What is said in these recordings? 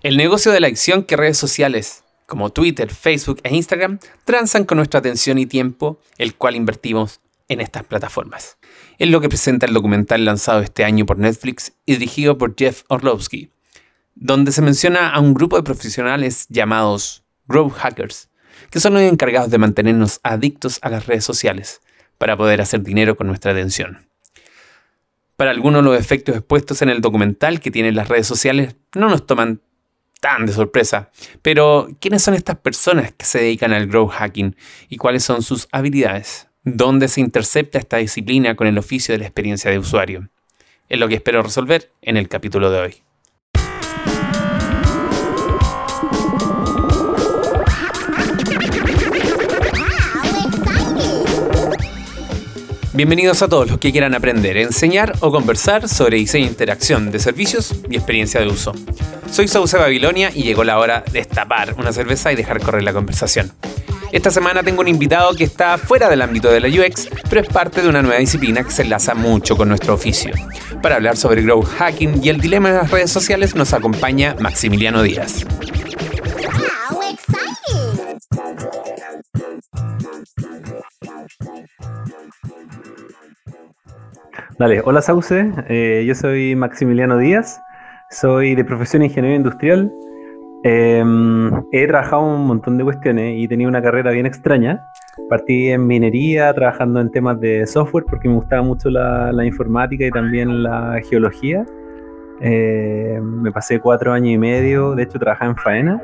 El negocio de la acción que redes sociales como Twitter, Facebook e Instagram transan con nuestra atención y tiempo, el cual invertimos en estas plataformas. Es lo que presenta el documental lanzado este año por Netflix y dirigido por Jeff Orlovsky, donde se menciona a un grupo de profesionales llamados Growth Hackers, que son los encargados de mantenernos adictos a las redes sociales para poder hacer dinero con nuestra atención. Para algunos los efectos expuestos en el documental que tienen las redes sociales no nos toman tan de sorpresa, pero ¿quiénes son estas personas que se dedican al growth hacking y cuáles son sus habilidades? ¿Dónde se intercepta esta disciplina con el oficio de la experiencia de usuario? Es lo que espero resolver en el capítulo de hoy. Bienvenidos a todos los que quieran aprender, enseñar o conversar sobre diseño e interacción de servicios y experiencia de uso. Soy Sauce Babilonia y llegó la hora de destapar una cerveza y dejar correr la conversación. Esta semana tengo un invitado que está fuera del ámbito de la UX, pero es parte de una nueva disciplina que se enlaza mucho con nuestro oficio. Para hablar sobre growth hacking y el dilema de las redes sociales nos acompaña Maximiliano Díaz. Dale, hola Sauce, eh, yo soy Maximiliano Díaz, soy de profesión ingeniero industrial. Em, he trabajado un montón de cuestiones y tenido una carrera bien extraña. Partí en minería, trabajando en temas de software porque me gustaba mucho la, informática y también la geología. Eh, me pasé cuatro años y medio, de hecho trabajaba en faena.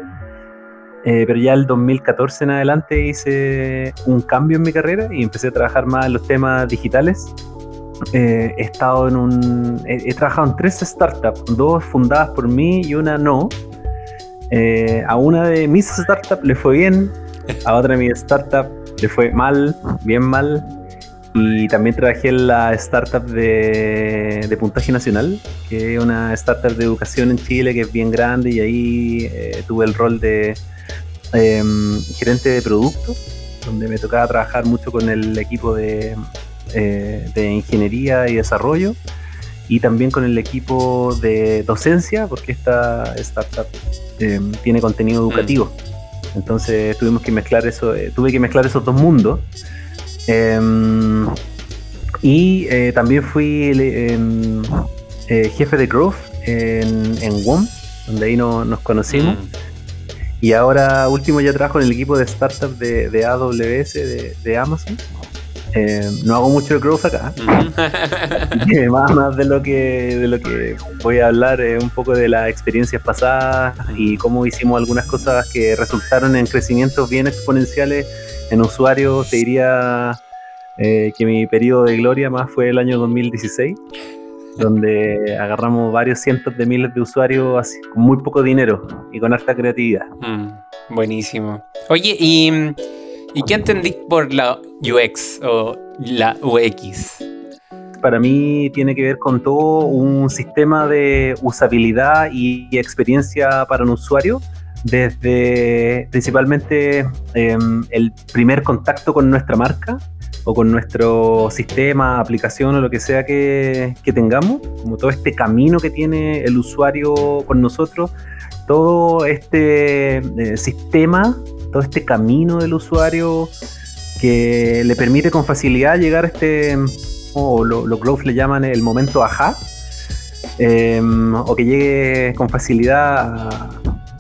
Eh, pero ya el 2014 en adelante hice un cambio en mi carrera y empecé a trabajar más en los temas digitales eh, he estado en un. He, trabajado en tres startups, dos fundadas por mí y una no. Eh, a una de mis startups le fue bien, a otra de mis startups le fue mal, bien mal. Y también trabajé en la startup de, de Puntaje Nacional, que es una startup de educación en Chile que es bien grande y ahí eh, tuve el rol de em, gerente de producto, donde me tocaba trabajar mucho con el equipo de eh, de ingeniería y desarrollo y también con el equipo de docencia, porque esta startup eh, tiene contenido mm. educativo. Entonces tuvimos que mezclar eso, eh, tuve que mezclar esos dos mundos. Em, y también fui em, jefe de growth en, en WOM, donde ahí nos conocimos. Mm. Y ahora último ya trabajo en el equipo de startup de, AWS de Amazon. Eh, no hago mucho de growth acá. más, más de lo que de lo que voy a hablar es un poco de las experiencias pasadas y cómo hicimos algunas cosas que resultaron en crecimientos bien exponenciales en usuarios. Te diría eh, que mi periodo de gloria más fue el año 2016 donde agarramos varios cientos de miles de usuarios así, con muy poco dinero y con harta creatividad. Mm, buenísimo. Oye, y ¿Y qué entendí por la UX o la UX? Para mí tiene que ver con todo un sistema de usabilidad y experiencia para un usuario, desde principalmente em, el primer contacto con nuestra marca o con nuestro sistema, aplicación o lo que sea que, tengamos, como todo este camino que tiene el usuario con nosotros, todo este eh, sistema todo este camino del usuario que le permite con facilidad llegar a este, o lo, los growth le llaman el momento ajá, em, o que llegue con facilidad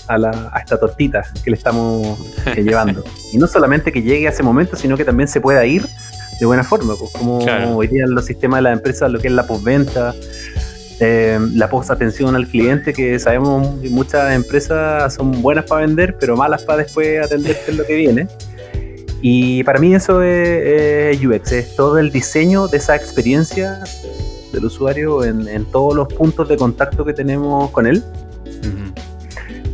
a, esta tortita que le estamos eh, llevando. Y no solamente que llegue a ese momento, sino que también se pueda ir de buena forma, pues como día en los sistemas de la empresa, lo que es la postventa, eh, la post atención al cliente, que sabemos que muchas empresas son buenas para vender, pero malas para después atender lo que viene. Y para mí eso es, UX, es todo el diseño de esa experiencia del usuario en, todos los puntos de contacto que tenemos con él.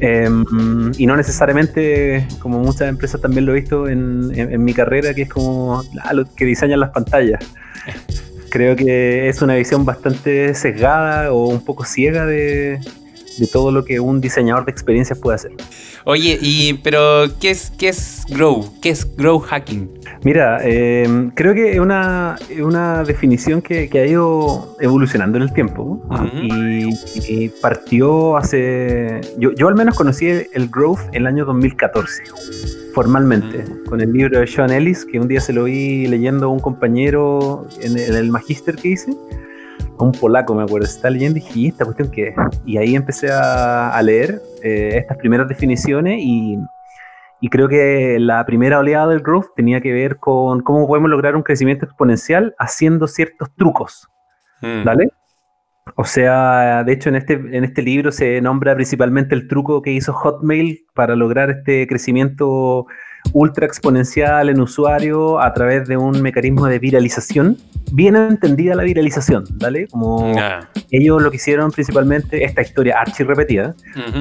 Em, y no necesariamente, como muchas empresas también lo he visto en, en mi carrera, que es como ah, los que diseñan las pantallas. creo que es una visión bastante sesgada o un poco ciega de, de todo lo que un diseñador de experiencias puede hacer. Oye, y pero ¿qué es, qué es Grow? ¿Qué es Grow Hacking? Mira, em, creo que es una, una definición que, ha ido evolucionando en el tiempo y, partió hace... Yo, yo al menos conocí el Growth en el año 2014 formalmente, con el libro de Sean Ellis, que un día se lo vi leyendo a un compañero en el, en magíster que hice, un polaco, me acuerdo, está leyendo y dije, ¿y esta cuestión qué Y ahí empecé a, leer eh, estas primeras definiciones y, creo que la primera oleada del growth tenía que ver con cómo podemos lograr un crecimiento exponencial haciendo ciertos trucos. Mm. ¿Vale? O sea, de hecho en este, en este libro se nombra principalmente el truco que hizo Hotmail para lograr este crecimiento ultra exponencial en usuario a través de un mecanismo de viralización. Bien entendida la viralización, ¿vale? Como ellos lo que hicieron principalmente, esta historia archi repetida,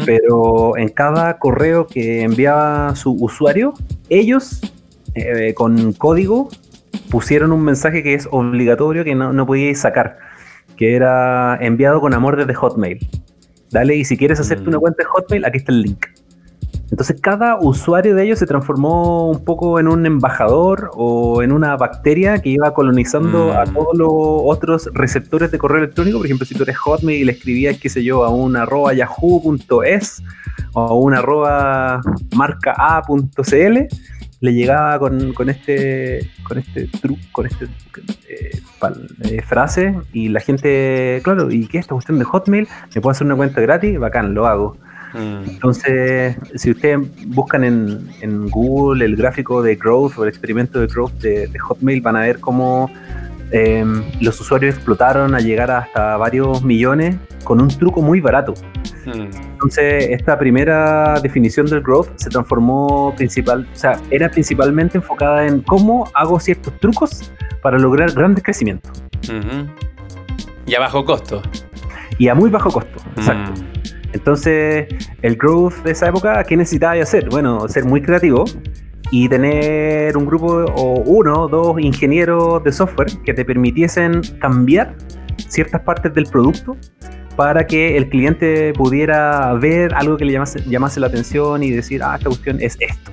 pero en cada correo que enviaba su usuario, ellos eh, con código pusieron un mensaje que es obligatorio que no, no podíais sacar, que era enviado con amor desde Hotmail. Dale, y si quieres hacerte una mm. cuenta de Hotmail, aquí está el link. Entonces cada usuario de ellos se transformó un poco en un embajador o en una bacteria que iba colonizando a mm. todos los otros receptores de correo electrónico. Por ejemplo, si tú eres Hotmail y le escribías, qué sé yo, a un arroba yahoo.es o a un arroba marca a.cl, le llegaba con, este con este truco, con este eh, eh, frase y la gente, claro, ¿y qué es esta cuestión de Hotmail? ¿Me puedo hacer una cuenta gratis? Bacán, lo hago. Mm. Entonces, si ustedes buscan en, Google el gráfico de growth o el experimento de growth de, Hotmail, van a ver cómo em, los usuarios explotaron a llegar hasta varios millones con un truco muy barato. Mm. Entonces, esta primera definición del growth se transformó principal, o sea, era principalmente enfocada en cómo hago ciertos trucos para lograr grandes crecimientos. Y a bajo costo. Y a muy bajo costo, exacto. Mm. Entonces, el growth de esa época, ¿qué necesitaba hacer? Bueno, ser muy creativo y tener un grupo o uno o dos ingenieros de software que te permitiesen cambiar ciertas partes del producto para que el cliente pudiera ver algo que le llamase, la atención y decir, ah, esta cuestión es esto.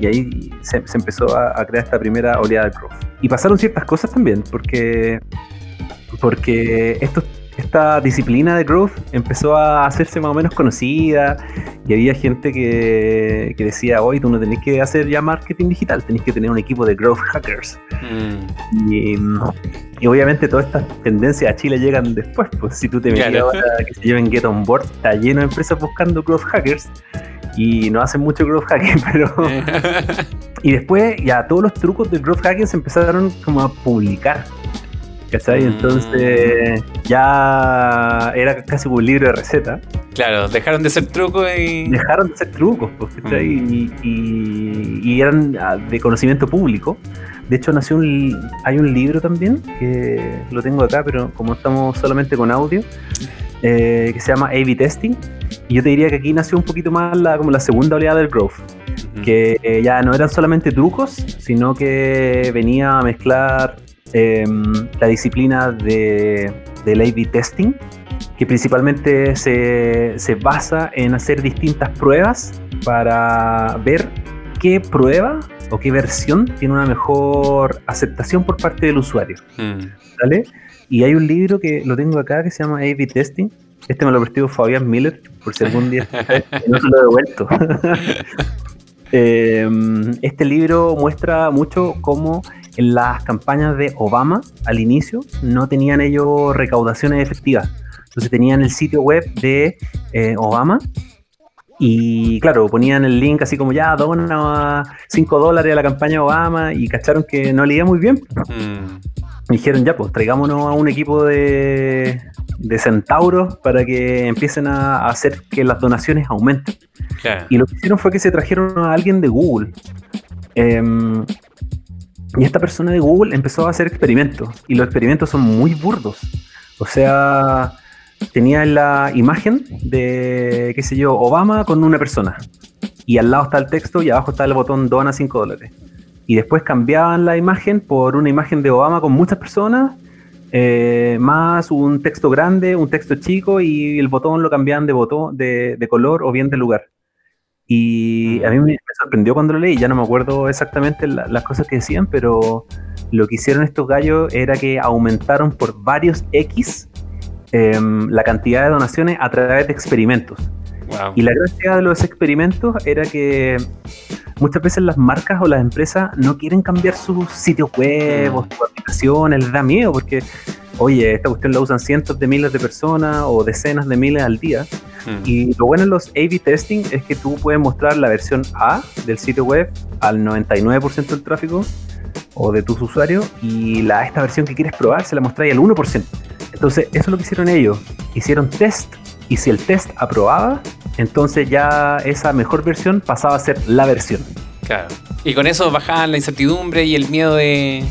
Y ahí se, empezó a, crear esta primera oleada de growth. Y pasaron ciertas cosas también, porque, porque estos esta disciplina de growth empezó a hacerse más o menos conocida y había gente que, decía, hoy tú no tenés que hacer ya marketing digital, tenés que tener un equipo de growth hackers. Mm. Y, obviamente todas estas tendencias a Chile llegan después, pues si tú te metes ahora que se lleven Get On Board, está lleno de empresas buscando growth hackers y no hacen mucho growth hacking, pero... y después ya todos los trucos de growth hacking se empezaron como a publicar. ¿Cachai? Entonces ya era casi un libro de receta. Claro, dejaron de ser trucos y... Dejaron de ser trucos, pues, ¿cachai? Mm. Y, eran ah, de conocimiento público. De hecho, nació un, hay un libro también, que lo tengo acá, pero como estamos solamente con audio, eh, que se llama A-B Testing. Y yo te diría que aquí nació un poquito más la, como la segunda oleada del growth. Que eh, ya no eran solamente trucos, sino que venía a mezclar Em, la disciplina de, del A-B testing, que principalmente se, se, basa en hacer distintas pruebas para ver qué prueba o qué versión tiene una mejor aceptación por parte del usuario. Hmm. ¿Vale? Y hay un libro que lo tengo acá que se llama A-B Testing. Este me lo prestó Fabián Miller, por si algún día no se lo he devuelto. Em, este libro muestra mucho cómo en las campañas de Obama al inicio no tenían ellos recaudaciones efectivas. Entonces tenían el sitio web de eh, Obama y claro, ponían el link así como ya, dona 5 dólares a la campaña Obama y cacharon que no le iba muy bien. Mm. dijeron ya, pues traigámonos a un equipo de, de centauros para que empiecen a hacer que las donaciones aumenten. Y lo que hicieron fue que se trajeron a alguien de Google. Em, y esta persona de Google empezó a hacer experimentos. Y los experimentos son muy burdos. O sea, tenía la imagen de, qué sé yo, Obama con una persona. Y al lado está el texto y abajo está el botón dona 5 dólares. Y después cambiaban la imagen por una imagen de Obama con muchas personas eh, más un texto grande, un texto chico y el botón lo cambiaban de botón, de, de color o bien de lugar. Y a mí me, sorprendió cuando lo leí, ya no me acuerdo exactamente las cosas que decían, pero lo que hicieron estos gallos era que aumentaron por varios X em, la cantidad de donaciones a través de experimentos. Y la gracia de los experimentos era que muchas veces las marcas o las empresas no quieren cambiar sus sitios web o sus aplicaciones, les da miedo porque, oye, esta cuestión la usan cientos de miles de personas o decenas de miles al día. Mm. Y lo bueno en los A-B testing es que tú puedes mostrar la versión A del sitio web al 99% del tráfico o de tus usuarios y la, esta versión que quieres probar se la mostráis al 1%. Entonces, eso es lo que hicieron ellos. Hicieron test y si el test aprobaba, entonces ya esa mejor versión pasaba a ser la versión. Claro. Y con eso bajaban la incertidumbre y el miedo de...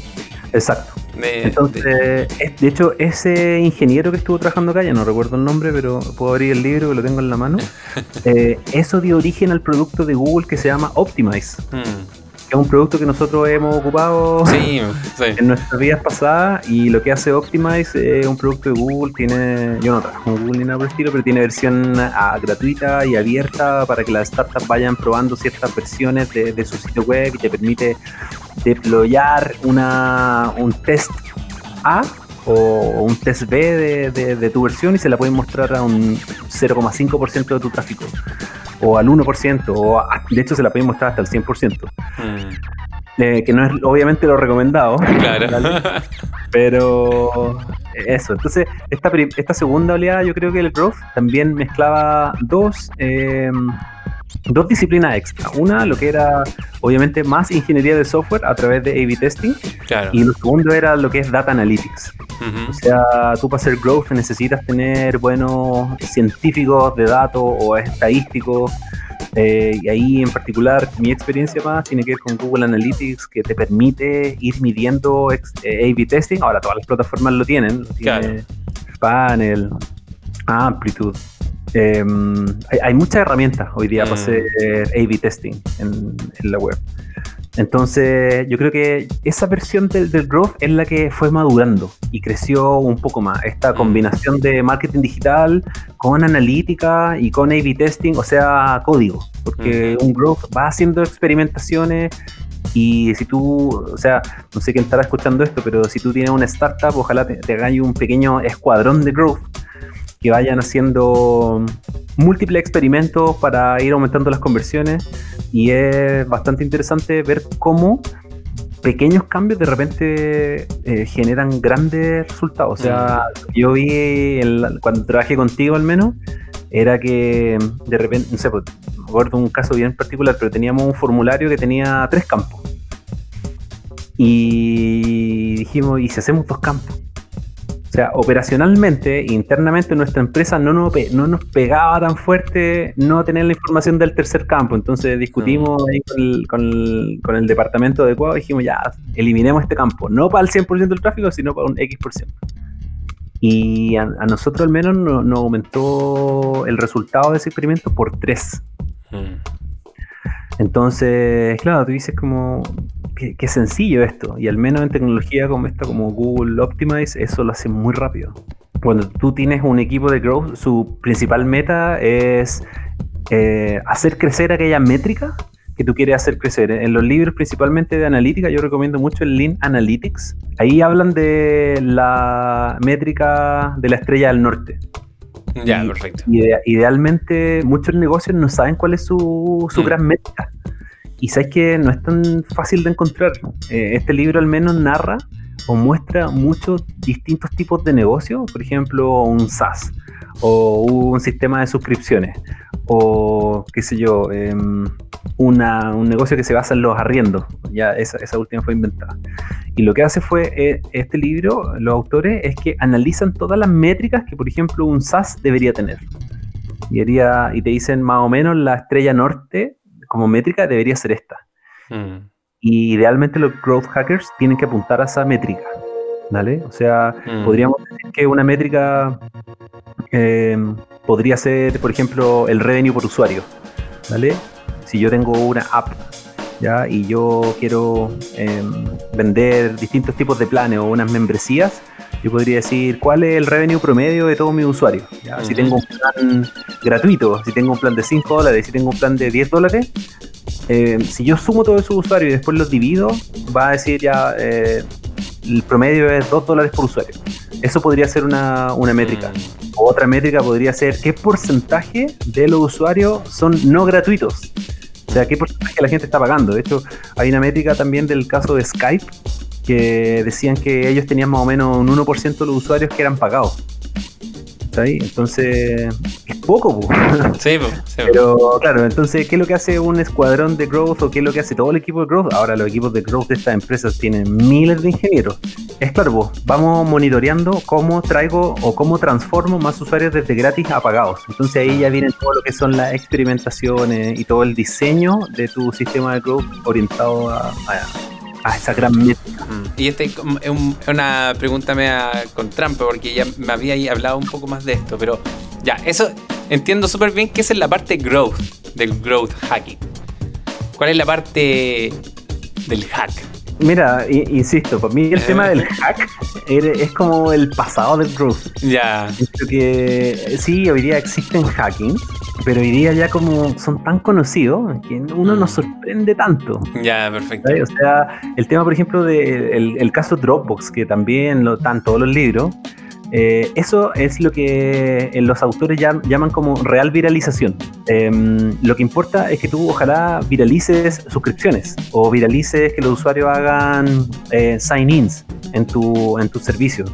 Exacto. Entonces, de... hecho, ese ingeniero que estuvo trabajando acá, ya no recuerdo el nombre, pero puedo abrir el libro que lo tengo en la mano. Eh, eso dio origen al producto de Google que se llama Optimize. Hmm es un producto que nosotros hemos ocupado en nuestras vidas pasadas y lo que hace Optimize es un producto de Google, tiene, yo no trabajo con Google ni nada por el estilo, pero tiene versión ah, gratuita y abierta para que las startups vayan probando ciertas versiones de, su sitio web y te permite deployar una, un test A o un test B de, tu versión y se la pueden mostrar a un 0,5% de tu tráfico o al 1%, o de hecho se la mostrar hasta el 100%. Mm. Eh, que no es obviamente lo recomendado. Claro. Pero eso, entonces esta, esta segunda oleada yo creo que el Growth también mezclaba dos... Eh, dos disciplinas extra. Una, lo que era obviamente más ingeniería de software a través de A-B testing. Y lo segundo era lo que es data analytics. O sea, tú para hacer growth necesitas tener buenos científicos de datos o estadísticos. Eh, y ahí en particular mi experiencia más tiene que ver con Google Analytics que te permite ir midiendo eh, A-B testing. Ahora todas las plataformas lo tienen. tiene Panel, Amplitude. Em, hay, muchas herramientas hoy día para mm. hacer A-B testing en, la web. Entonces, yo creo que esa versión del, growth es la que fue madurando y creció un poco más. Esta mm. combinación de marketing digital con analítica y con A-B testing, o sea, código. Porque mm. un growth va haciendo experimentaciones y si tú, o sea, no sé quién estará escuchando esto, pero si tú tienes una startup, ojalá te, te hagáis un pequeño escuadrón de growth que vayan haciendo múltiples experimentos para ir aumentando las conversiones y es bastante interesante ver cómo pequeños cambios de repente eh, generan grandes resultados. O sea, mm. yo vi cuando trabajé contigo al menos, era que de repente, no sé, pues, me acuerdo un caso bien particular, pero teníamos un formulario que tenía tres campos. Y dijimos, ¿y si hacemos dos campos? Sea, operacionalmente, internamente, nuestra empresa no nos, no nos pegaba tan fuerte no tener la información del tercer campo. Entonces discutimos ahí con el, departamento adecuado y dijimos, ya, eliminemos este campo. No para el 100% del tráfico, sino para un X%. Y a, nosotros al menos nos aumentó el resultado de ese experimento por 3. Entonces, claro, tú dices como, qué, sencillo esto. Y al menos en tecnología como esta, como Google Optimize, eso lo hace muy rápido. Cuando tú tienes un equipo de growth, su principal meta es eh, hacer crecer aquella métrica que tú quieres hacer crecer. En los libros principalmente de analítica, yo recomiendo mucho el Lean Analytics. Ahí hablan de la métrica de la estrella del norte. Ya, perfecto. idealmente, muchos negocios no saben cuál es su, su mm. gran métrica. Y sabes que no es tan fácil de encontrar. Eh, este libro al menos narra o muestra muchos distintos tipos de negocios, por ejemplo, un SaaS o un sistema de suscripciones o qué sé yo, em, una, un negocio que se basa en los arriendos. Ya esa, esa última fue inventada. Y lo que hace fue eh, este libro, los autores, es que analizan todas las métricas que, por ejemplo, un SaaS debería tener. Y, y te dicen más o menos la estrella norte como métrica debería ser esta. Mm. Y idealmente los growth hackers tienen que apuntar a esa métrica. ¿Vale? O sea, mm. podríamos decir que una métrica em, podría ser, por ejemplo, el revenue por usuario. ¿Vale? Si yo tengo una app ¿ya? y yo quiero em, vender distintos tipos de planes o unas membresías, yo podría decir cuál es el revenue promedio de todos mis usuarios. Si tengo un plan gratuito, si tengo un plan de 5 dólares, si tengo un plan de 10 dólares, eh, si yo sumo todos esos usuarios y después los divido, va a decir ya eh, el promedio es 2 dólares por usuario. Eso podría ser una, una métrica. Mm. Otra métrica podría ser qué porcentaje de los usuarios son no gratuitos. O sea, qué porcentaje la gente está pagando. De hecho, hay una métrica también del caso de Skype que decían que ellos tenían más o menos un 1% de los usuarios que eran pagados. Entonces, es poco, Sí, Pero claro, entonces, ¿qué es lo que hace un escuadrón de growth o qué es lo que hace todo el equipo de growth? Ahora, los equipos de growth de estas empresas tienen miles de ingenieros. Es claro, vamos monitoreando cómo traigo o cómo transformo más usuarios desde gratis a pagados. Entonces, ahí ya vienen todo lo que son las experimentaciones y todo el diseño de tu sistema de growth orientado a a esa gran métrica. Y esta es una pregunta media con trampa, porque ya me había hablado un poco más de esto, pero ya, eso entiendo súper bien que esa es la parte growth, del growth hacking. ¿Cuál es la parte del hack? Mira, insisto, para mí el tema del hack es como el pasado del growth. Ya. que sí, hoy día existen hacking, pero hoy día ya como son tan conocidos que uno no mm. sorprende tanto. Ya, perfecto. O sea, el tema, por ejemplo, del el caso Dropbox, que también lo están todos los libros, eh, eso es lo que eh, los autores llaman como real viralización. Em, lo que importa es que tú ojalá viralices suscripciones o viralices que los usuarios hagan eh, sign-ins en tu, en tu servicio.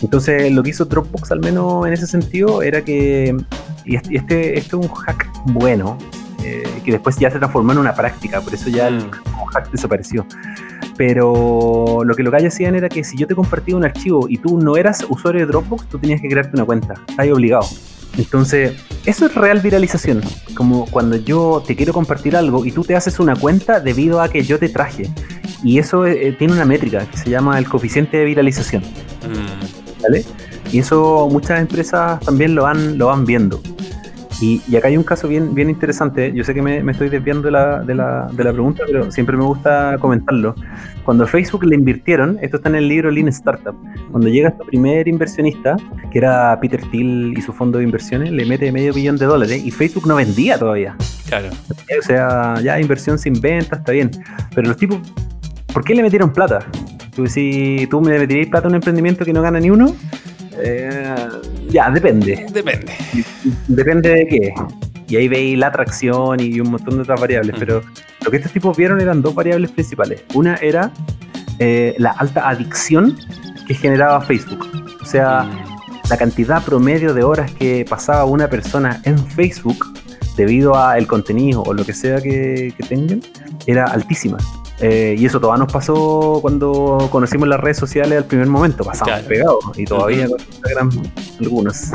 Entonces, lo que hizo Dropbox, al menos en ese sentido, era que y este, este, este, es un hack bueno, eh, que después ya se transformó en una práctica, por eso ya el mm. hack desapareció. Pero lo que los gallos hacían era que si yo te compartía un archivo y tú no eras usuario de Dropbox, tú tenías que crearte una cuenta. Estás obligado. Entonces, eso es real viralización. Como cuando yo te quiero compartir algo y tú te haces una cuenta debido a que yo te traje. Y eso eh, tiene una métrica que se llama el coeficiente de viralización. Mm. ¿Vale? Y eso muchas empresas también lo van, lo van viendo. Y, acá hay un caso bien, bien interesante. Yo sé que me, estoy desviando de la, de, la, de la, pregunta, pero siempre me gusta comentarlo. Cuando Facebook le invirtieron, esto está en el libro Lean Startup, cuando llega su primer inversionista, que era Peter Thiel y su fondo de inversiones, le mete medio billón de dólares y Facebook no vendía todavía. Claro. O sea, ya inversión sin venta, está bien. Pero los tipos, ¿por qué le metieron plata? si tú me metirías plata a un emprendimiento que no gana ni uno, eh, ya, depende. Depende. Depende de qué. Y ahí veis la atracción y un montón de otras variables. Pero lo que estos tipos vieron eran dos variables principales. Una era eh, la alta adicción que generaba Facebook. O sea, mm. la cantidad promedio de horas que pasaba una persona en Facebook debido al contenido o lo que sea que tengan era altísima. Eh, y eso todavía nos pasó cuando conocimos las redes sociales al primer momento, pasamos pegados y todavía con Instagram algunos,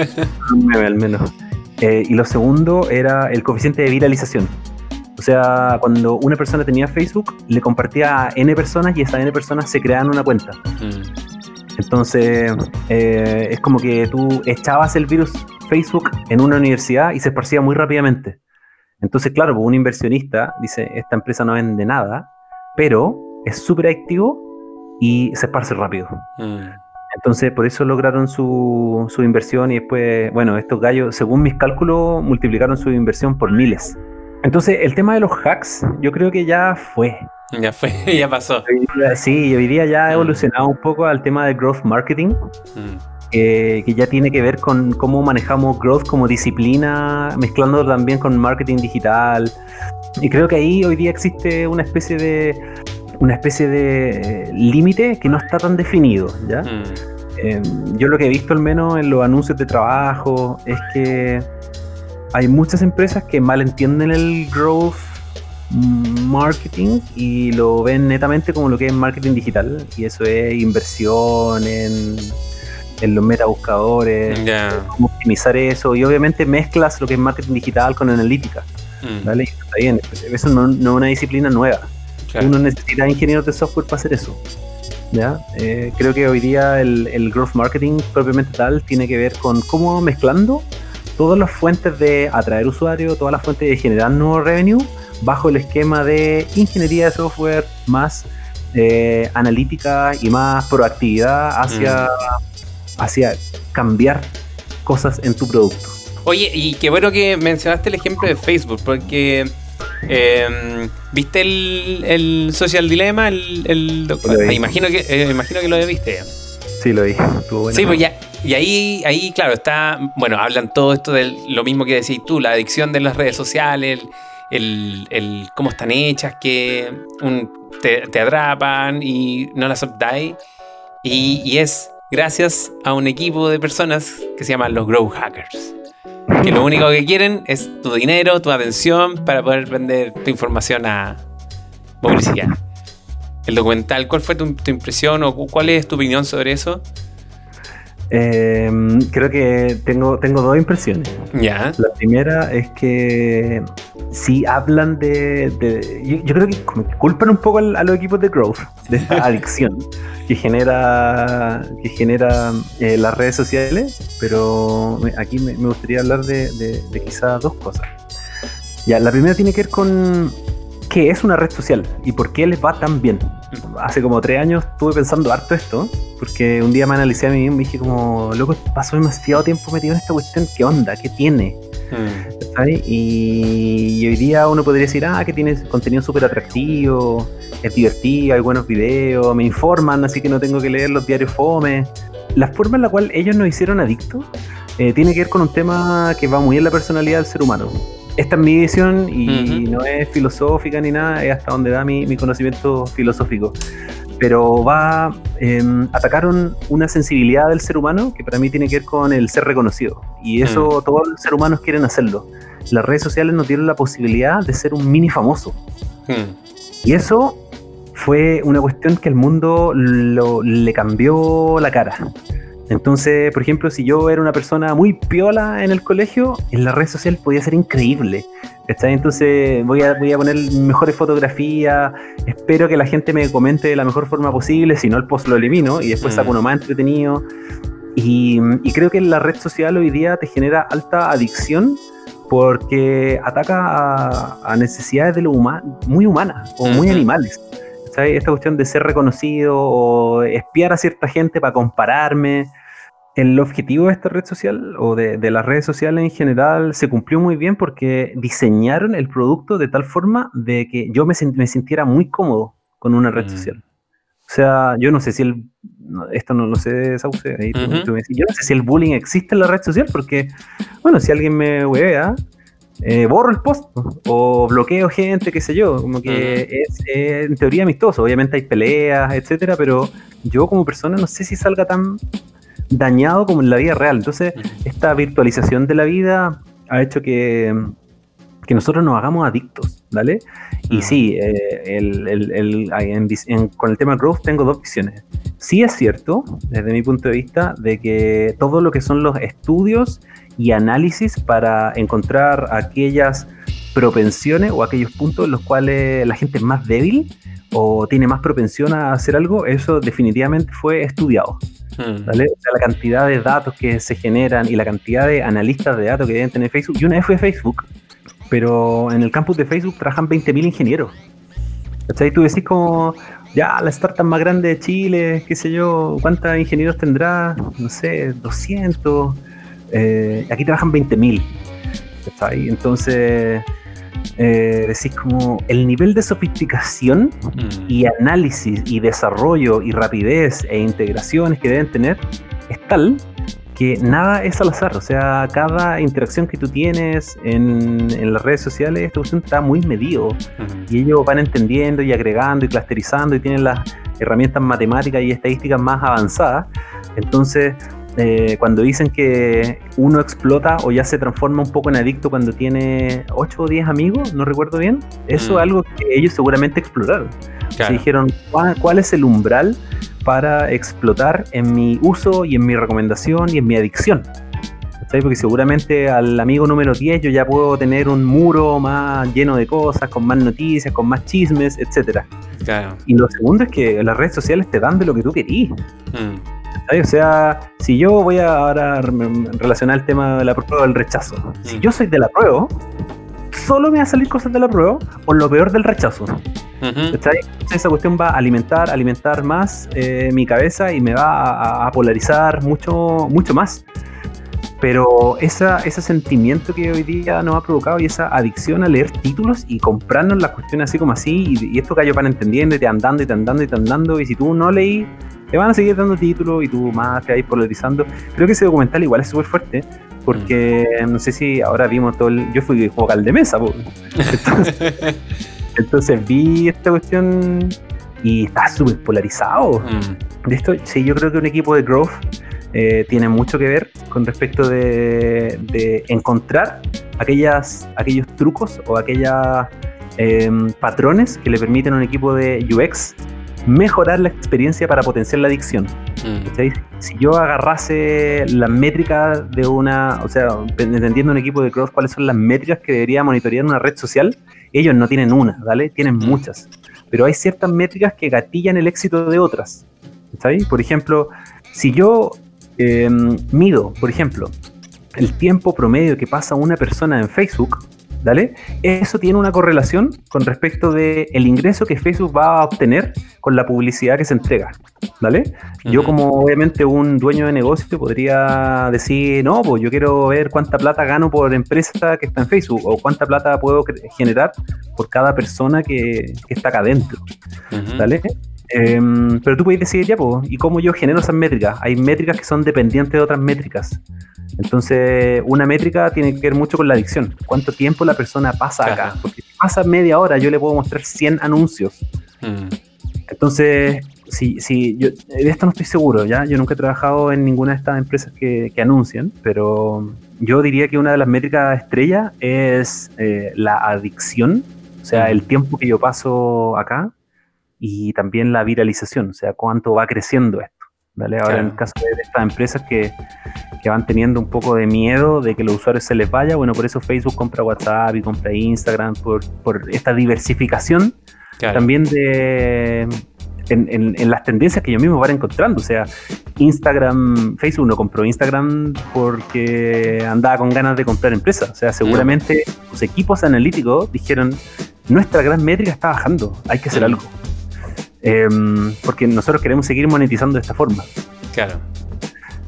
al menos. Eh, y lo segundo era el coeficiente de viralización. O sea, cuando una persona tenía Facebook, le compartía a N personas y esas N personas se creaban una cuenta. Mm. Entonces, eh, es como que tú echabas el virus Facebook en una universidad y se esparcía muy rápidamente. Entonces, claro, pues, un inversionista dice, esta empresa no vende nada, pero es súper activo y se esparce rápido. Mm. Entonces, por eso lograron su, su, inversión y después, bueno, estos gallos, según mis cálculos, multiplicaron su inversión por miles. Entonces, el tema de los hacks, yo creo que ya fue. Ya fue, ya pasó. Sí, hoy día ya ha mm. evolucionado un poco al tema de growth marketing. Mm que ya tiene que ver con cómo manejamos growth como disciplina, mezclando también con marketing digital. Y creo que ahí hoy día existe una especie de una especie de eh, límite que no está tan definido, ¿ya? Mm. Em, yo lo que he visto al menos en los anuncios de trabajo es que hay muchas empresas que malentienden el growth marketing y lo ven netamente como lo que es marketing digital y eso es inversión en en los metabuscadores, cómo optimizar eso, y obviamente mezclas lo que es marketing digital con analítica. Mm. ¿vale? Está bien, eso no, es una disciplina nueva. Uno necesita ingenieros de software para hacer eso. ¿ya? Eh, creo que hoy día el, el, growth marketing propiamente tal tiene que ver con cómo mezclando todas las fuentes de atraer usuarios, todas las fuentes de generar nuevo revenue bajo el esquema de ingeniería de software más eh, analítica y más proactividad hacia, hacia cambiar cosas en tu producto. Oye, y qué bueno que mencionaste el ejemplo de Facebook, porque em, ¿viste el, Social Dilemma? El, ah, imagino, que, eh, imagino que lo viste. Sí, lo vi. Sí, pues ya, y ahí, ahí, claro, está, bueno, hablan todo esto de lo mismo que decís tú, la adicción de las redes sociales, el, el, cómo están hechas, que te, te, atrapan y no las soltáis. Y, y es gracias a un equipo de personas que se llaman los Grow Hackers que lo único que quieren es tu dinero, tu atención para poder vender tu información a publicidad. El documental, ¿cuál fue tu, impresión o cuál es tu opinión sobre eso? Em, creo que tengo, tengo dos impresiones. La primera es que si hablan de. yo, creo que culpan un poco a los equipos de growth, de esta adicción que genera, que genera eh, las redes sociales, pero aquí me, gustaría hablar de, de quizás dos cosas. Ya, la primera tiene que ver con qué es una red social y por qué les va tan bien. Hace como tres años estuve pensando harto esto, porque un día me analicé a mí y me dije como, loco, paso demasiado tiempo metido en esta cuestión, ¿qué onda? ¿Qué tiene? Mm. Y, hoy día uno podría decir, ah, que tiene contenido súper atractivo, es divertido, hay buenos videos, me informan, así que no tengo que leer los diarios fome. La forma en la cual ellos nos hicieron adictos eh, tiene que ver con un tema que va muy en la personalidad del ser humano esta es mi visión y no es filosófica ni nada, es hasta donde da mi, conocimiento filosófico. Pero va, eh, atacaron una sensibilidad del ser humano que para mí tiene que ver con el ser reconocido. Y eso mm. todos los seres humanos quieren hacerlo. Las redes sociales nos dieron la posibilidad de ser un mini famoso. Mm. Y eso fue una cuestión que al mundo le cambió la cara. Entonces, por ejemplo, si yo era una persona muy piola en el colegio, en la red social podía ser increíble. Entonces voy a, voy a poner mejores fotografías, espero que la gente me comente de la mejor forma posible, si no el post lo elimino y después saco mm. uno más entretenido. Y, creo que la red social hoy día te genera alta adicción porque ataca a, necesidades de lo muy humanas o muy animales. Esta cuestión de ser reconocido o espiar a cierta gente para compararme el objetivo de esta red social o de, las redes sociales en general se cumplió muy bien porque diseñaron el producto de tal forma de que yo me, me sintiera muy cómodo con una red mm. social. O sea, yo no sé si el. Esto no lo sé, Sauce. yo no sé si el bullying existe en la red social porque, bueno, si alguien me huevea, eh, borro el post o bloqueo gente, qué sé yo. Como que es en teoría amistoso. Obviamente hay peleas, etcétera, pero yo como persona no sé si salga tan dañado como en la vida real. Entonces, esta virtualización de la vida ha hecho que, que nosotros nos hagamos adictos, ¿vale? Y sí, eh, con el tema growth tengo dos visiones. Sí es cierto, desde mi punto de vista, de que todo lo que son los estudios y análisis para encontrar aquellas propensiones o aquellos puntos en los cuales la gente es más débil o tiene más propensión a hacer algo, eso definitivamente fue estudiado. Hmm. O sea, la cantidad de datos que se generan y la cantidad de analistas de datos que deben tener Facebook. Y una vez fue Facebook, pero en el campus de Facebook trabajan 20.000 ingenieros. ¿Cachai? Tú decís como, ya, la startup más grande de Chile, qué sé yo, ¿cuántos ingenieros tendrá? No sé, 200. Eh, aquí trabajan 20.000. ¿Cachai? Entonces eh, decís como el nivel de sofisticación mm. y análisis y desarrollo y rapidez e integraciones que deben tener es tal que nada es al azar, o sea, cada interacción que tú tienes en, las redes sociales, esta cuestión está muy medido y ellos van entendiendo y agregando y clusterizando y tienen las herramientas matemáticas y estadísticas más avanzadas, entonces eh, cuando dicen que uno explota o ya se transforma un poco en adicto cuando tiene 8 o 10 amigos, no recuerdo bien, eso es mm. algo que ellos seguramente exploraron. Se dijeron, ¿cuál, es el umbral para explotar en mi uso y en mi recomendación y en mi adicción? Porque seguramente al amigo número 10 yo ya puedo tener un muro más lleno de cosas, con más noticias, con más chismes, etc. Y lo segundo es que las redes sociales te dan de lo que tú querís. Mm. O sea, si yo voy a ahora relacionar el tema de la prueba del rechazo, si yo soy de la prueba, solo me va a salir cosas de la prueba o lo peor del rechazo. Entonces esa cuestión va a alimentar, alimentar más eh, mi cabeza y me va a, polarizar mucho, mucho más. Pero esa, ese sentimiento que hoy día nos ha provocado y esa adicción a leer títulos y comprarnos las cuestiones así como así, y, esto que ellos van entendiendo y te andando y te andando y te andando, y si tú no leí, te van a seguir dando títulos y tú más te vas polarizando. Creo que ese documental igual es súper fuerte, porque mm. no sé si ahora vimos todo el. Yo fui vocal de mesa, entonces, vi esta cuestión y está súper polarizado. Mm. De esto, sí, yo creo que un equipo de growth eh, tiene mucho que ver con respecto de, encontrar aquellas, aquellos trucos o aquellos em, patrones que le permiten a un equipo de UX mejorar la experiencia para potenciar la adicción. Mm. Si yo agarrase las métricas de una, o sea, entendiendo un equipo de cross, cuáles son las métricas que debería monitorear una red social, ellos no tienen una, ¿vale? Tienen mm. muchas. Pero hay ciertas métricas que gatillan el éxito de otras. Por ejemplo, si yo Em, mido, por ejemplo, el tiempo promedio que pasa una persona en Facebook, ¿vale? Eso tiene una correlación con respecto del el ingreso que Facebook va a obtener con la publicidad que se entrega, ¿vale? Yo como obviamente un dueño de negocio podría decir, no, pues yo quiero ver cuánta plata gano por empresa que está en Facebook o cuánta plata puedo generar por cada persona que, está acá adentro, ¿vale? Em, pero tú puedes decir, ya, ¿y cómo yo genero esas métricas? Hay métricas que son dependientes de otras métricas. Entonces, una métrica tiene que ver mucho con la adicción. ¿Cuánto tiempo la persona pasa acá? Porque si pasa media hora, yo le puedo mostrar 100 anuncios. Mm. Entonces, si, si yo, de esto no estoy seguro, ¿ya? Yo nunca he trabajado en ninguna de estas empresas que, anuncian, pero yo diría que una de las métricas estrella es eh, la adicción, o sea, mm. el tiempo que yo paso acá y también la viralización, o sea, cuánto va creciendo esto. ¿vale? Ahora en el caso de estas empresas que, que, van teniendo un poco de miedo de que los usuarios se les vaya, bueno, por eso Facebook compra WhatsApp y compra Instagram, por, por esta diversificación también de... En, en, las tendencias que ellos mismos van encontrando. O sea, Instagram, Facebook no compró Instagram porque andaba con ganas de comprar empresas. O sea, seguramente los equipos analíticos dijeron, nuestra gran métrica está bajando, hay que hacer algo. Em, porque nosotros queremos seguir monetizando de esta forma. Claro.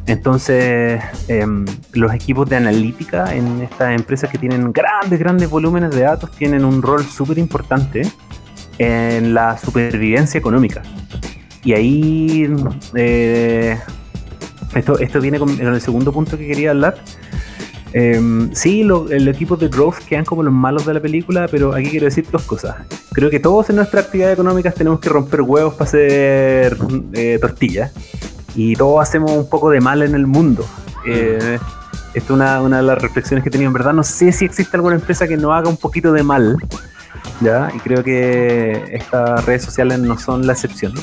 Entonces, em, los equipos de analítica en estas empresas que tienen grandes, grandes volúmenes de datos tienen un rol súper importante en la supervivencia económica. Y ahí, eh, esto, esto viene con, con, el segundo punto que quería hablar, Em, sí, el equipo de Growth quedan como los malos de la película, pero aquí quiero decir dos cosas. Creo que todos en nuestras actividades económicas tenemos que romper huevos para hacer eh, tortillas. Y todos hacemos un poco de mal en el mundo. Eh, esto es una, una, de las reflexiones que he tenido. En verdad, no sé si existe alguna empresa que no haga un poquito de mal. ¿ya? Y creo que estas redes sociales no son la excepción.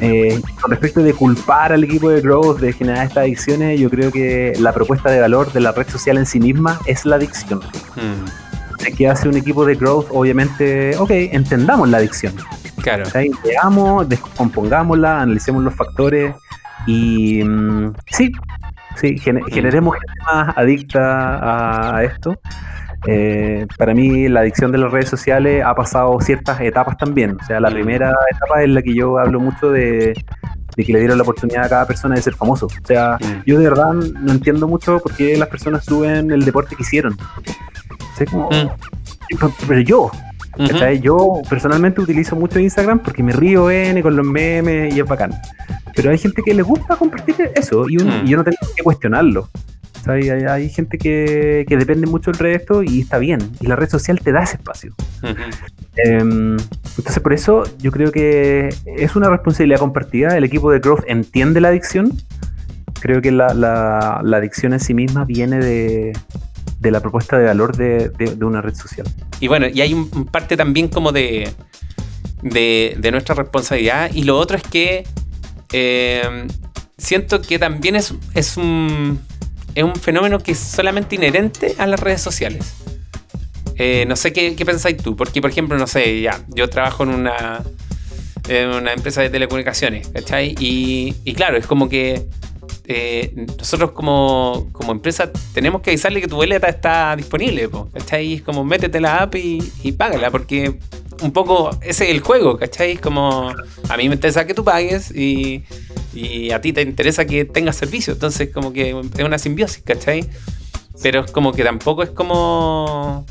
Eh, con respecto de culpar al equipo de Growth de generar estas adicciones, yo creo que la propuesta de valor de la red social en sí misma es la adicción. Mm. ¿Qué hace un equipo de Growth? Obviamente, ok, entendamos la adicción. Claro. Veamos, descompongámosla, analicemos los factores y mm, sí, sí, mm. generemos gente más adicta a esto. Eh, para mí la adicción de las redes sociales ha pasado ciertas etapas también. O sea, la mm. primera etapa es la que yo hablo mucho de, que le dieron la oportunidad a cada persona de ser famoso. O sea, mm. yo de verdad no entiendo mucho por qué las personas suben el deporte que hicieron. como, mm. Pero yo, yo personalmente utilizo mucho Instagram porque me río N con los memes y es bacán. Pero hay gente que le gusta compartir eso y, y yo no tengo que cuestionarlo. Hay, gente que, depende mucho del resto y está bien. Y la red social te da ese espacio. Em, entonces, por eso yo creo que es una responsabilidad compartida. El equipo de Growth entiende la adicción. Creo que la, adicción en sí misma viene de, la propuesta de valor de, una red social. Y bueno, y hay un parte también como de, de, nuestra responsabilidad. Y lo otro es que em, siento que también es, es un es un fenómeno que es solamente inherente a las redes sociales. Eh, no sé qué, pensáis tú, porque por ejemplo, no sé, ya, yo trabajo en una, una empresa de telecomunicaciones, ¿cachai? Y, y claro, es como que eh, nosotros como, como, empresa tenemos que avisarle que tu boleta está disponible, ¿cachai? Es como métete la app y, y págala, porque un poco, ese es el juego, ¿cachai? Como a mí me interesa que tú pagues y, y a ti te interesa que tengas servicio. Entonces, como que es una simbiosis, ¿cachai? Pero es como que tampoco es como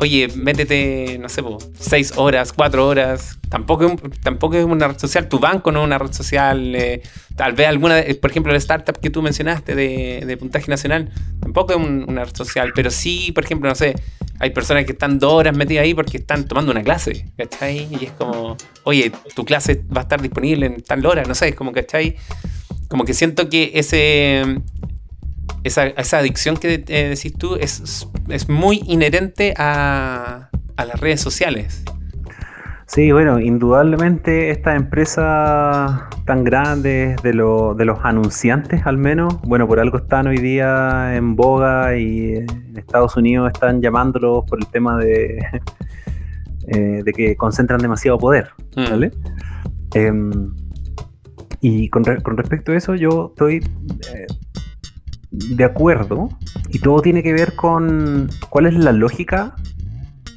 oye, métete, no sé, seis horas, cuatro horas. Tampoco tampoco es una red social. Tu banco no es una red social. Eh, tal vez alguna, por ejemplo, la startup que tú mencionaste de, puntaje nacional, tampoco es una red social. Pero sí, por ejemplo, no sé, hay personas que están dos horas metidas ahí porque están tomando una clase, ¿cachai? Y es como, oye, tu clase va a estar disponible en tal hora, no sé, es como, ¿cachai? Como que siento que ese, esa, esa adicción que eh, decís tú es, es muy inherente a, a, las redes sociales. Sí, bueno, indudablemente estas empresas tan grandes, de, lo, de los anunciantes al menos, bueno, por algo están hoy día en boga y en Estados Unidos están llamándolos por el tema de, eh, de que concentran demasiado poder, mm. ¿vale? Em, y con, con, respecto a eso, yo estoy eh, de acuerdo y todo tiene que ver con cuál es la lógica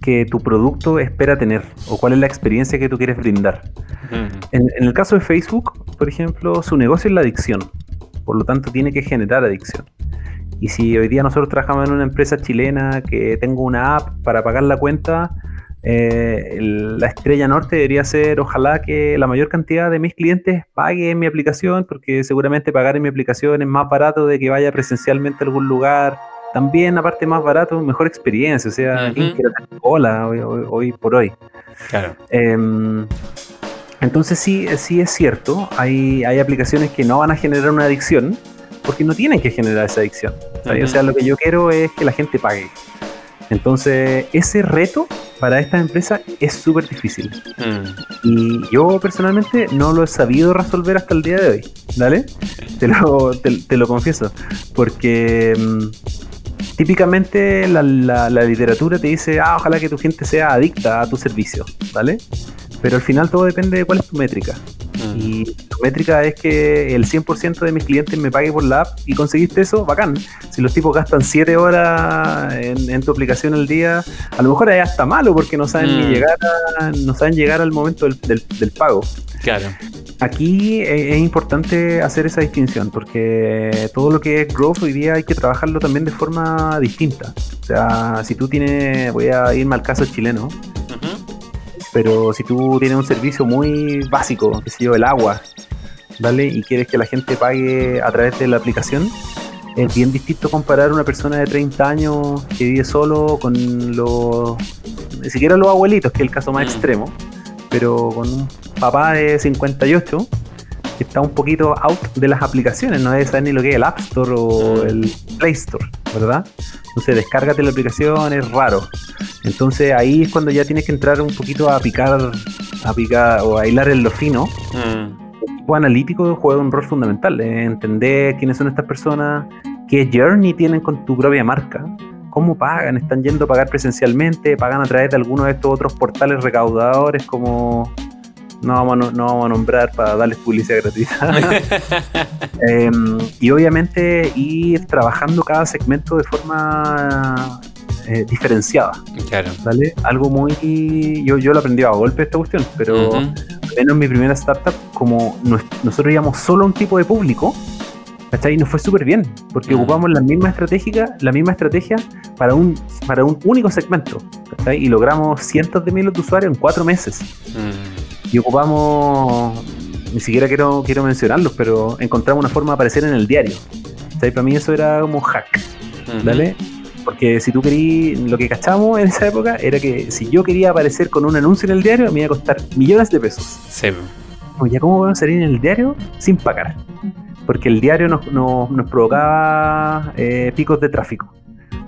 que tu producto espera tener o cuál es la experiencia que tú quieres brindar. en, el caso de Facebook, por ejemplo, su negocio es la adicción, por lo tanto tiene que generar adicción. Y si hoy día nosotros trabajamos en una empresa chilena que tengo una app para pagar la cuenta, eh, la estrella norte debería ser, ojalá que la mayor cantidad de mis clientes pague en mi aplicación, porque seguramente pagar en mi aplicación es más barato de que vaya presencialmente a algún lugar. También, aparte, más barato, mejor experiencia. O sea, hola hoy, por hoy? Claro. Em, entonces, sí, sí es cierto, hay, hay aplicaciones que no van a generar una adicción, porque no tienen que generar esa adicción. O sea, lo que yo quiero es que la gente pague. Entonces, ese reto para esta empresa es súper difícil. Mm. Y yo personalmente no lo he sabido resolver hasta el día de hoy. ¿Dale? Te lo, te, lo confieso. Porque mm, típicamente la, la, literatura te dice, ah, ojalá que tu gente sea adicta a tu servicio. ¿Vale? Pero al final todo depende de cuál es tu métrica. Mm. Y tu métrica es que el 100% de mis clientes me pague por la app y conseguiste eso, bacán. Si los tipos gastan 7 horas en, tu aplicación al día, a lo mejor es hasta malo porque no saben ni mm. llegar no saben llegar al momento del, pago. Claro. Aquí es, importante hacer esa distinción porque todo lo que es growth hoy día hay que trabajarlo también de forma distinta. O sea, si tú tienes, voy a irme al caso chileno, pero si tú tienes un servicio muy básico, que sé yo, el agua, ¿vale? Y quieres que la gente pague a través de la aplicación, es bien distinto comparar una persona de 30 años que vive solo con los, ni siquiera los abuelitos, que es el caso más mm. extremo, pero con un papá de 58 que está un poquito out de las aplicaciones, no debe saber ni lo que es el App Store o mm. el Play Store, ¿verdad? Entonces, descárgate la aplicación, es raro. Entonces, ahí es cuando ya tienes que entrar un poquito a picar, a picar o a hilar en lo fino. Mm. El equipo analítico juega un rol fundamental, entender quiénes son estas personas, qué journey tienen con tu propia marca, cómo pagan, están yendo a pagar presencialmente, pagan a través de algunos de estos otros portales recaudadores como no vamos, a, no vamos a nombrar para darles publicidad gratuita. Em, y obviamente ir trabajando cada segmento de forma eh, diferenciada. Claro. ¿vale? Algo muy. Yo, yo lo aprendí a golpe esta cuestión, pero menos en mi primera startup, como nosotros íbamos solo a un tipo de público, ¿cachai? Y nos fue súper bien, porque ocupamos la misma estrategia, la misma estrategia para un, para un único segmento, ¿cachai? Y logramos cientos de miles de usuarios en cuatro meses. Y ocupamos, ni siquiera quiero, quiero mencionarlos, pero encontramos una forma de aparecer en el diario. Para mí eso era como hack, ¿vale? Porque si tú querías, lo que cachamos en esa época era que si yo quería aparecer con un anuncio en el diario, me iba a costar millones de pesos. Sí. Oye, ¿cómo podemos salir en el diario sin pagar? Porque el diario nos, nos, provocaba eh, picos de tráfico.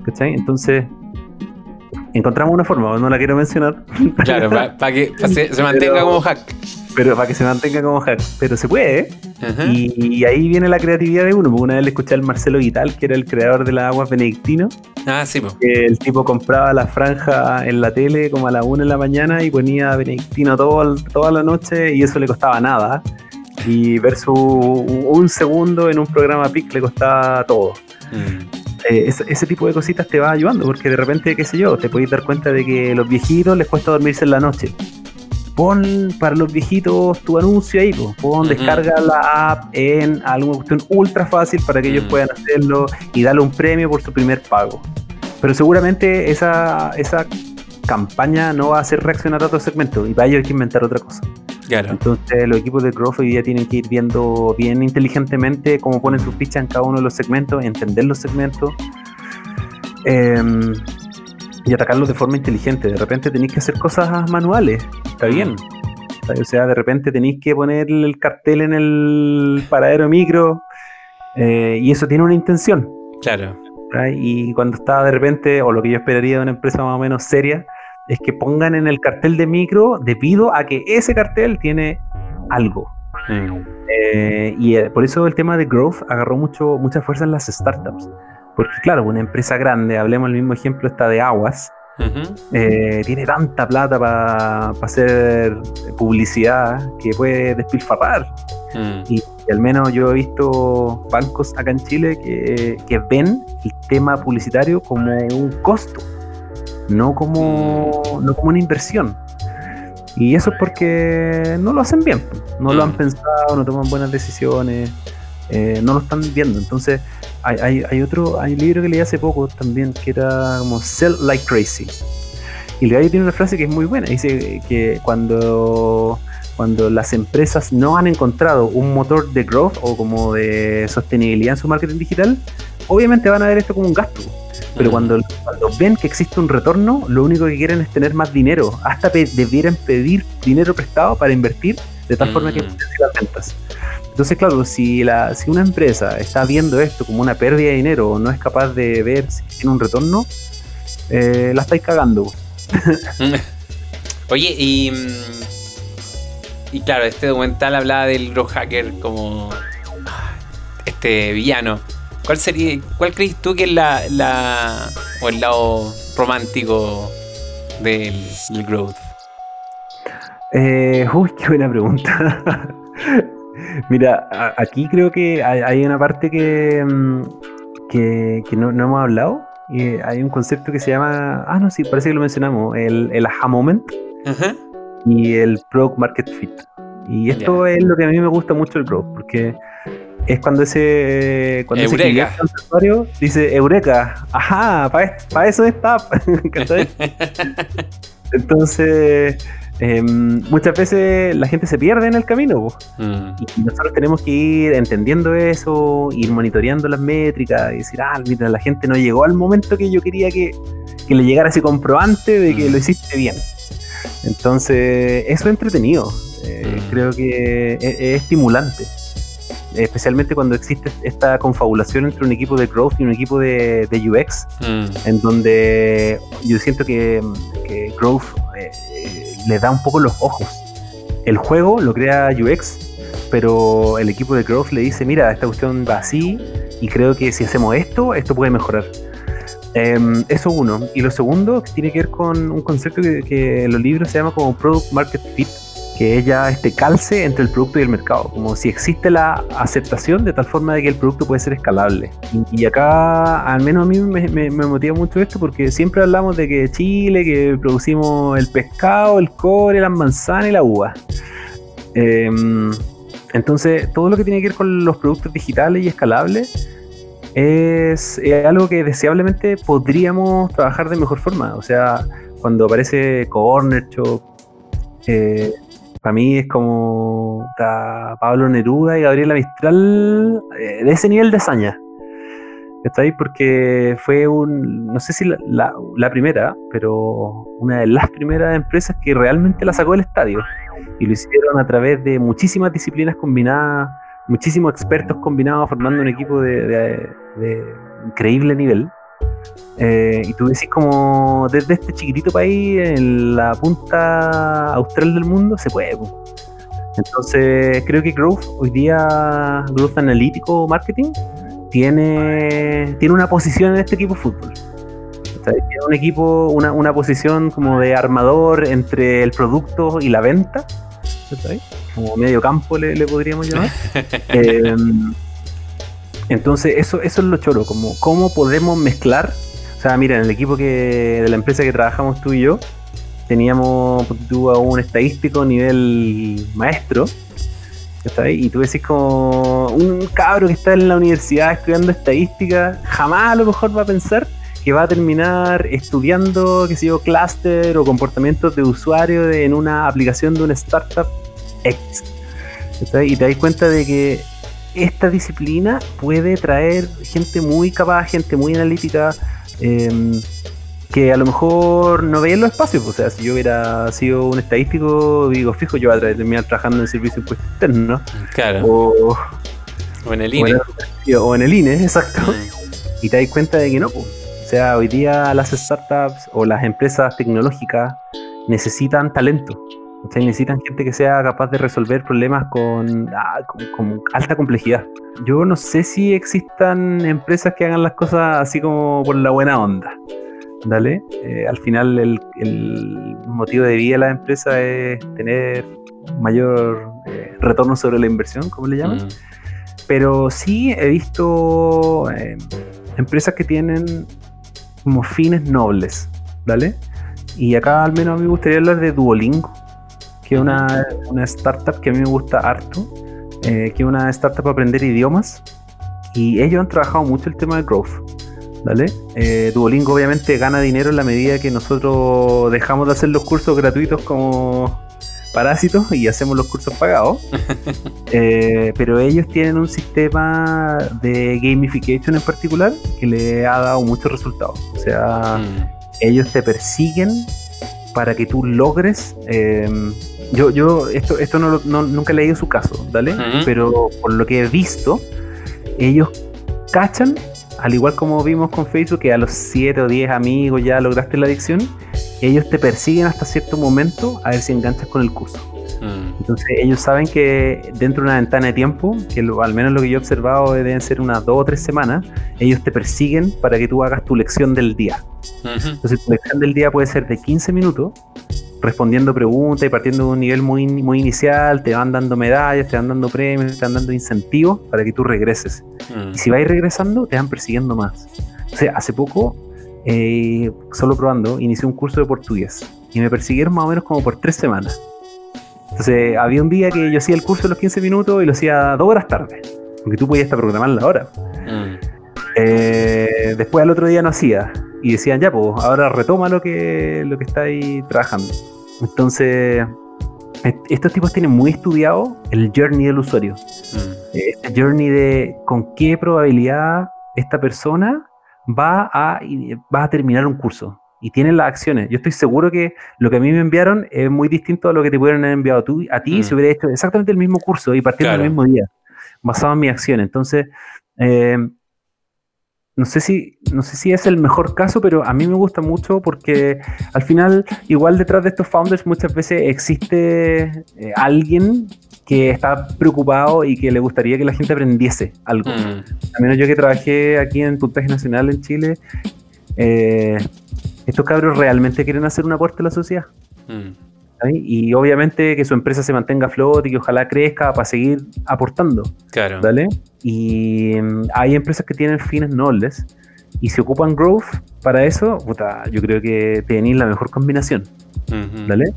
¿Cachai? Entonces, encontramos una forma, no la quiero mencionar. Claro, para que se, mantenga como hack. Pero para que se mantenga como hack. Pero se puede. y, ahí viene la creatividad de uno. Porque una vez le escuché al Marcelo Vital, que era el creador de las aguas benedictino. Ah, sí, pues. El tipo compraba la franja en la tele como a la una de la mañana y ponía benedictino todo, toda la noche y eso le costaba nada. Y versus un segundo en un programa PIC le costaba todo. Mm. Eh, ese, tipo de cositas te va ayudando, porque de repente, qué sé yo, te podéis dar cuenta de que a los viejitos les cuesta dormirse en la noche. pon para los viejitos tu anuncio ahí, pon, descarga la app en alguna cuestión ultra fácil para que ellos mm. puedan hacerlo y darle un premio por su primer pago. Pero seguramente esa, esa campaña no va a hacer reaccionar a otro segmento y para ello hay que inventar otra cosa. Claro. Entonces los equipos de growth hoy día tienen que ir viendo bien inteligentemente cómo ponen sus fichas en cada uno de los segmentos, entender los segmentos em, y atacarlos de forma inteligente. De repente tenéis que hacer cosas manuales, está bien. O sea, de repente tenéis que poner el cartel en el paradero micro eh, y eso tiene una intención. Claro. Y cuando está de repente, o lo que yo esperaría de una empresa más o menos seria, es que pongan en el cartel de micro debido a que ese cartel tiene algo. Eh, y eh, por eso el tema de growth agarró mucho, mucha fuerza en las startups. Porque claro, una empresa grande, hablemos el mismo ejemplo, esta de Aguas, eh, tiene tanta plata para hacer publicidad que puede despilfarrar. Mm. Y, al menos yo he visto bancos acá en Chile que, que ven el tema publicitario como un costo no como, no como una inversión. Y eso es porque no lo hacen bien, no lo han mm. pensado, no toman buenas decisiones, eh, no lo están viendo. Entonces, hay, hay, otro, hay un libro que leí hace poco también que era como Sell Like Crazy. Y el gallo tiene una frase que es muy buena. Dice que cuando, cuando las empresas no han encontrado un motor de growth o como de sostenibilidad en su marketing digital, obviamente van a ver esto como un gasto. Pero cuando, ven que existe un retorno, lo único que quieren es tener más dinero. Hasta debieran pedir dinero prestado para invertir de tal forma que mm. las ventas. Entonces, claro, si, la, si una empresa está viendo esto como una pérdida de dinero o no es capaz de ver si tiene un retorno, eh, la estáis cagando. Oye, y, y claro, este documental hablaba del growth hacker como este villano. ¿Cuál sería, cuál crees tú que es la, la o el lado romántico del, growth? Eh, uy, qué buena pregunta. Mira, aquí creo que hay, una parte que, mm, que, no, hemos hablado. Y hay un concepto que se llama. Ah, no, sí, parece que lo mencionamos. El, el aha moment y el product market fit. Y esto es lo que a mí me gusta mucho el growth, porque es cuando ese cuando Eureka. ese dice Eureka, ajá, para eso está. Entonces, em, muchas veces la gente se pierde en el camino mm. y nosotros tenemos que ir entendiendo eso, ir monitoreando las métricas y decir, ah, mira, la gente no llegó al momento que yo quería que, le llegara ese comprobante de que mm. lo hiciste bien. Entonces, eso es entretenido. Eh, mm. Creo que es estimulante especialmente cuando existe esta confabulación entre un equipo de growth y un equipo de, UX, mm. en donde yo siento que, growth eh, eh, le da un poco los ojos. El juego lo crea UX, pero el equipo de growth le dice, mira, esta cuestión va así y creo que si hacemos esto, esto puede mejorar. Em, eso uno. Y lo segundo tiene que ver con un concepto que, que en los libros se llama como Product Market Fit que ella este calce entre el producto y el mercado, como si existe la aceptación de tal forma de que el producto puede ser escalable. Y, acá, al menos a mí me, motiva mucho esto porque siempre hablamos de que Chile, que producimos el pescado, el cobre, las manzanas y la uva. Em, entonces, todo lo que tiene que ver con los productos digitales y escalables es, algo que deseablemente podríamos trabajar de mejor forma. O sea, cuando aparece Corner Shop, eh, para mí es como Pablo Neruda y Gabriela Mistral eh, de ese nivel de hazaña. ¿Está ahí? Porque fue un, no sé si la, primera, pero una de las primeras empresas que realmente la sacó del estadio. Y lo hicieron a través de muchísimas disciplinas combinadas, muchísimos expertos combinados formando un equipo de increíble nivel. Eh, y tú decís como desde este chiquitito país, en la punta austral del mundo, se puede. Entonces creo que Growth, hoy día, Growth Analítico Marketing, tiene, tiene una posición en este equipo de fútbol. tiene un equipo, una, una, posición como de armador entre el producto y la venta. Como medio campo le, podríamos llamar. Em, entonces, eso, eso es lo choro, como cómo podemos mezclar. O sea, mira, en el equipo que, de la empresa que trabajamos tú y yo, teníamos un estadístico nivel maestro, y tú decís como un cabro que está en la universidad estudiando estadística, jamás a lo mejor va a pensar que va a terminar estudiando, qué sé yo, clúster o comportamientos de usuario en una aplicación de una startup X. Y te das cuenta de que esta disciplina puede traer gente muy capaz, gente muy analítica, em, que a lo mejor no veía en los espacios. O sea, si yo hubiera sido un estadístico, digo, fijo, yo voy a terminar trabajando en servicio de impuestos internos. Claro. O, en el INE. O en, el INE, exacto. Y te das cuenta de que no. Pues. O sea, hoy día las startups o las empresas tecnológicas necesitan talento. O sea, necesitan gente que sea capaz de resolver problemas con, ah, con, alta complejidad. Yo no sé si existan empresas que hagan las cosas así como por la buena onda. Dale. Eh, al final el, motivo de vida de la empresa es tener mayor eh, retorno sobre la inversión, como le llaman. Mm. Pero sí he visto eh, empresas que tienen como fines nobles, ¿vale? Y acá al menos a mí me gustaría hablar de Duolingo, que es una, startup que a mí me gusta harto, eh, que es una startup para aprender idiomas. Y ellos han trabajado mucho el tema de growth, ¿vale? Eh, Duolingo obviamente gana dinero en la medida que nosotros dejamos de hacer los cursos gratuitos como parásitos y hacemos los cursos pagados. Eh, pero ellos tienen un sistema de gamification en particular que le ha dado muchos resultados. O sea, mm. ellos te persiguen para que tú logres. Eh, yo, yo, esto, esto no, nunca he leído su caso, ¿vale? Pero por lo que he visto, ellos cachan, al igual como vimos con Facebook, que a los 7 o 10 amigos ya lograste la adicción, ellos te persiguen hasta cierto momento a ver si enganchas con el curso. Mm. Entonces ellos saben que dentro de una ventana de tiempo, que al menos lo que yo he observado deben ser unas dos o tres semanas, ellos te persiguen para que tú hagas tu lección del día. Entonces tu lección del día puede ser de 15 minutos, respondiendo preguntas y partiendo de un nivel muy, muy inicial, te van dando medallas, te van dando premios, te van dando incentivos para que tú regreses. Mm. Y si vais regresando, te van persiguiendo más. O sea, hace poco eh, solo probando, inicié un curso de portugués y me persiguieron más o menos como por tres semanas. Entonces, había un día que yo hacía el curso de los 15 minutos y lo hacía dos horas tarde, porque tú podías estar programando la hora. Mm. Eh, después al otro día no hacía y decían, ya, pues ahora retoma lo que, lo que está ahí trabajando. Entonces, estos tipos tienen muy estudiado el journey del usuario. Mm. Este journey de con qué probabilidad esta persona va a, va a terminar un curso y tienen las acciones. Yo estoy seguro que lo que a mí me enviaron es muy distinto a lo que te pudieran haber enviado tú, a ti si mm. hubiera hecho exactamente el mismo curso y partiendo del mismo día, basado en mis acciones. Entonces, eh, no sé si no sé si es el mejor caso, pero a mí me gusta mucho porque al final, igual detrás de estos founders muchas veces existe eh, alguien que está preocupado y que le gustaría que la gente aprendiese algo. Mm. Al menos yo que trabajé aquí en Puntaje Nacional en Chile, eh, estos cabros realmente quieren hacer un aporte a la sociedad. Mm. Y obviamente que su empresa se mantenga a flote y que ojalá crezca para seguir aportando. Claro. ¿Vale? Y mm, hay empresas que tienen fines nobles y se ocupan growth para eso, puta, yo creo que tenéis la mejor combinación. ¿Vale?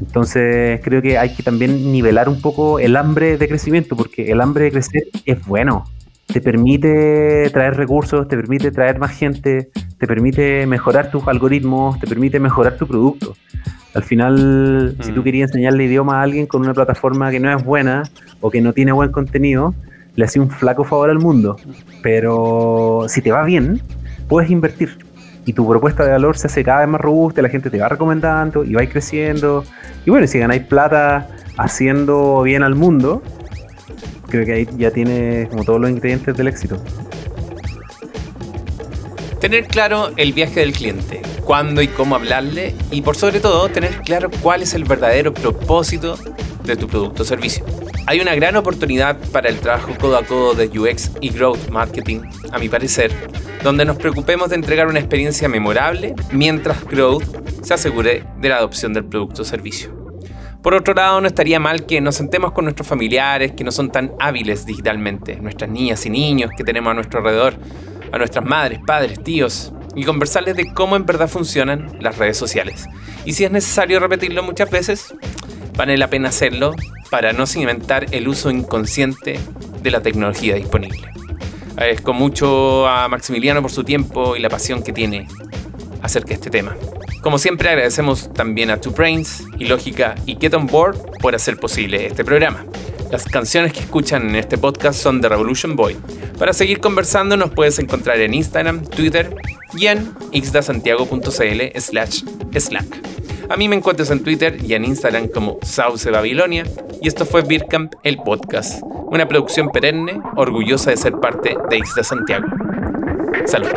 Entonces creo que hay que también nivelar un poco el hambre de crecimiento, porque el hambre de crecer es bueno. Te permite traer recursos, te permite traer más gente, te permite mejorar tus algoritmos, te permite mejorar tu producto. Al final, si tú mm. querías enseñarle idioma a alguien con una plataforma que no es buena o que no tiene buen contenido, le hace un flaco favor al mundo. Pero si te va bien, puedes invertir y tu propuesta de valor se hace cada vez más robusta, la gente te va recomendando y va creciendo. Y bueno, si ganáis plata haciendo bien al mundo, que ahí ya tienes como todos los ingredientes del éxito. Tener claro el viaje del cliente, cuándo y cómo hablarle y por sobre todo tener claro cuál es el verdadero propósito de tu producto o servicio. Hay una gran oportunidad para el trabajo codo a codo de UX y Growth Marketing, a mi parecer, donde nos preocupemos de entregar una experiencia memorable mientras Growth se asegure de la adopción del producto o servicio. Por otro lado, no estaría mal que nos sentemos con nuestros familiares que no son tan hábiles digitalmente, nuestras niñas y niños que tenemos a nuestro alrededor, a nuestras madres, padres, tíos, y conversarles de cómo en verdad funcionan las redes sociales. Y si es necesario repetirlo muchas veces, vale la pena hacerlo para no inventar el uso inconsciente de la tecnología disponible. Agradezco mucho a Maximiliano por su tiempo y la pasión que tiene acerca de este tema. Como siempre agradecemos también a Two Brains, Ilógica y Get On Board por hacer posible este programa. Las canciones que escuchan en este podcast son de Revolution Boy. Para seguir conversando nos puedes encontrar en Instagram, Twitter y en xdasantiago.cl slash slack. A mí me encuentras en Twitter y en Instagram como Sauce Babilonia y esto fue Birkamp el podcast, una producción perenne orgullosa de ser parte de Ixda Santiago. Salud.